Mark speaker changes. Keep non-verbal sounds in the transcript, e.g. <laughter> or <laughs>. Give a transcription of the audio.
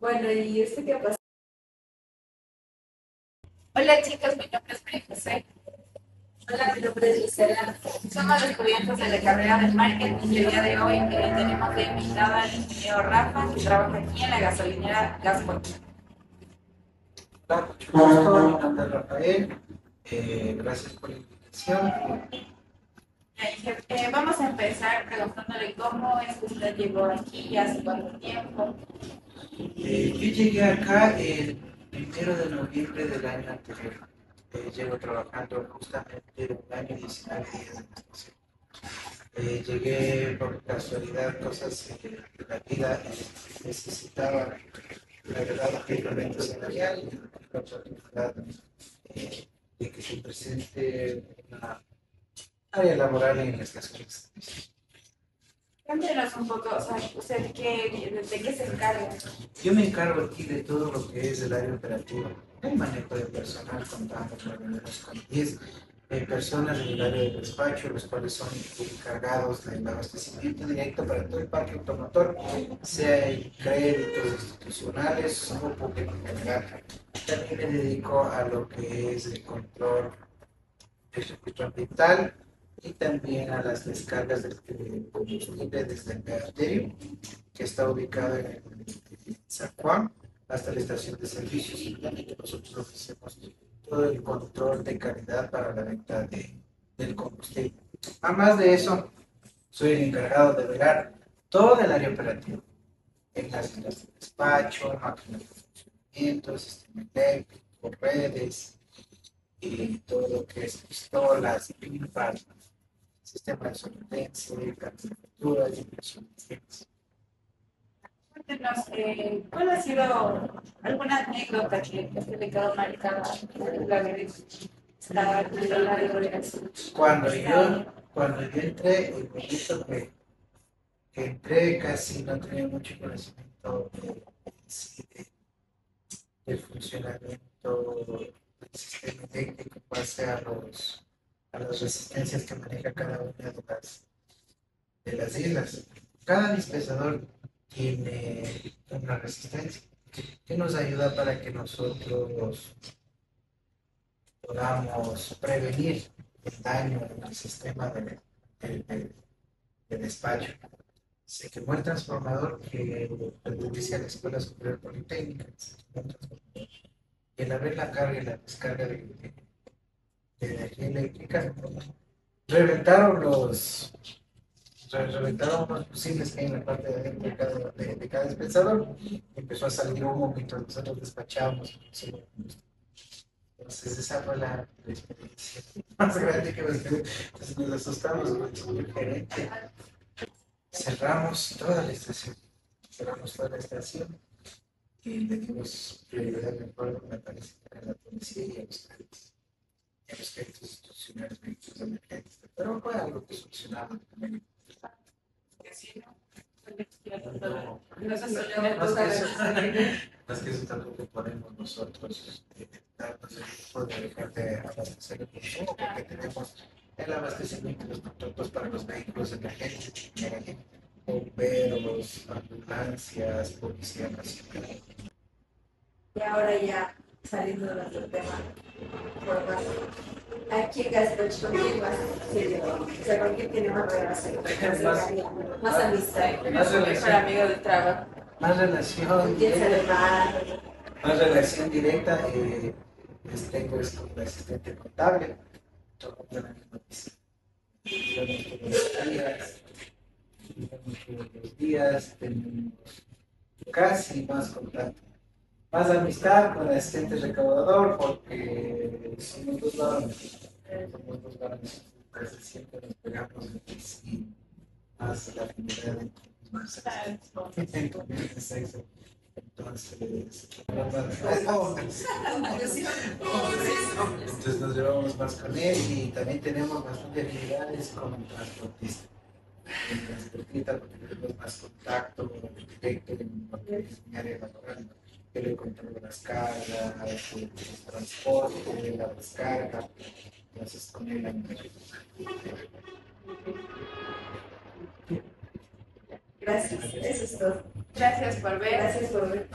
Speaker 1: Bueno, ¿y este qué pasa?
Speaker 2: Hola chicos, mi nombre es María José.
Speaker 1: Hola, mi nombre es Gisela.
Speaker 2: Somos estudiantes de la carrera de marketing y el día de hoy eh, tenemos de invitada al ingeniero Rafa que trabaja aquí en la gasolinera Gasport.
Speaker 3: Hola, mucho gusto. Mi nombre Rafael. Eh, gracias por la invitación.
Speaker 2: Eh, vamos a empezar preguntándole cómo es que usted llegó aquí hace cuánto tiempo.
Speaker 3: Eh, yo llegué acá el primero de noviembre del año anterior. Eh, llevo trabajando justamente un año y 19 días esta estación. Eh, llegué por casualidad, cosas eh, de la vida, eh, necesitaba la verdad un incremento salarial la oportunidad eh, de que se presente una área laboral en de servicio.
Speaker 2: Cuéntenos un poco, o sea, usted qué, de qué se encarga.
Speaker 3: Yo me encargo aquí de todo lo que es el área operativa, el manejo de personal, contamos más o menos con 10 eh, personas en el área de despacho, los cuales son encargados del abastecimiento directo para todo el parque automotor, sea en créditos institucionales o público en general. También me dedico a lo que es el control del circuito ambiental y también a las descargas del combustible desde el vertedero que está ubicado en el San Juan hasta la estación de servicios y también nosotros ofrecemos todo el control de calidad para la venta de, del combustible. Además de eso, soy el encargado de velar todo el área operativa, en las de despacho, máquinas de funcionamiento, sistema eléctrico, redes, y todo lo que es pistolas, pipas, sistema de solvencia, de firmas.
Speaker 2: Cuéntenos, eh, ¿cuál ha sido alguna anécdota que, que se le quedó marcada la?
Speaker 3: Cuando yo, cuando yo entré, el momento que, que entré casi no tenía mucho conocimiento de, de- del funcionamiento del sistema eléctrico en base a, los, a las resistencias que maneja cada una de las, de las islas. Cada dispensador tiene una resistencia que nos ayuda para que nosotros podamos prevenir el daño en el sistema de despacho. Se quemó el transformador que pertenece a la Escuela Superior Politécnica. Y al haber la carga y la descarga de, de- energía eléctrica, reventaron los re- reventaron los fusibles que hay en la parte de adentro de cada, de, cada dispensador y empezó a salir humo mientras nosotros despachábamos. Entonces esa fue la, experiencia <laughs> más grande que nos asustamos con el gerente. Cerramos toda la estación. Cerramos toda la estación y le dimos prioridad de acuerdo la parece a la policía y a los créditos. Y a los créditos institucionales, créditos emergentes. Pero fue algo que solucionaba también.
Speaker 2: Sí, ¿no? No
Speaker 3: Más que eso, tampoco podemos nosotros el lujo de dejar de abastecer el consumo porque tenemos el abastecimiento de los productos para los vehículos emergentes, bomberos, ambulancias, policía nacional.
Speaker 1: Y ahora ya saliendo de nuestro tema, por más. Aquí en Gastroch, ¿con quién más se llevó? O sea, ¿con quién tiene más relación? <laughs> Más amistad.
Speaker 3: Más relación.
Speaker 2: amigo del trabajo.
Speaker 3: Más
Speaker 1: ¿Con
Speaker 3: relación
Speaker 1: quién se le
Speaker 3: directa,
Speaker 1: va?
Speaker 3: más relación directa, eh, pues tengo es con el asistente contable, Vemos todos los días, vemos todos los días, tenemos casi más contacto. Más amistad con el asistente recaudador porque somos dos varones, somos dos varones, casi siempre nos pegamos y sí, más la afinidad entre los Entonces, entonces nos llevamos más con él y también tenemos bastante habilidades con el transportista. El transportista porque tenemos más contacto directo en lo que es mi área laboral. yo le controlo las cargas, el transporte, la descarga, entonces con él.
Speaker 1: Gracias, eso es todo. Gracias por ver.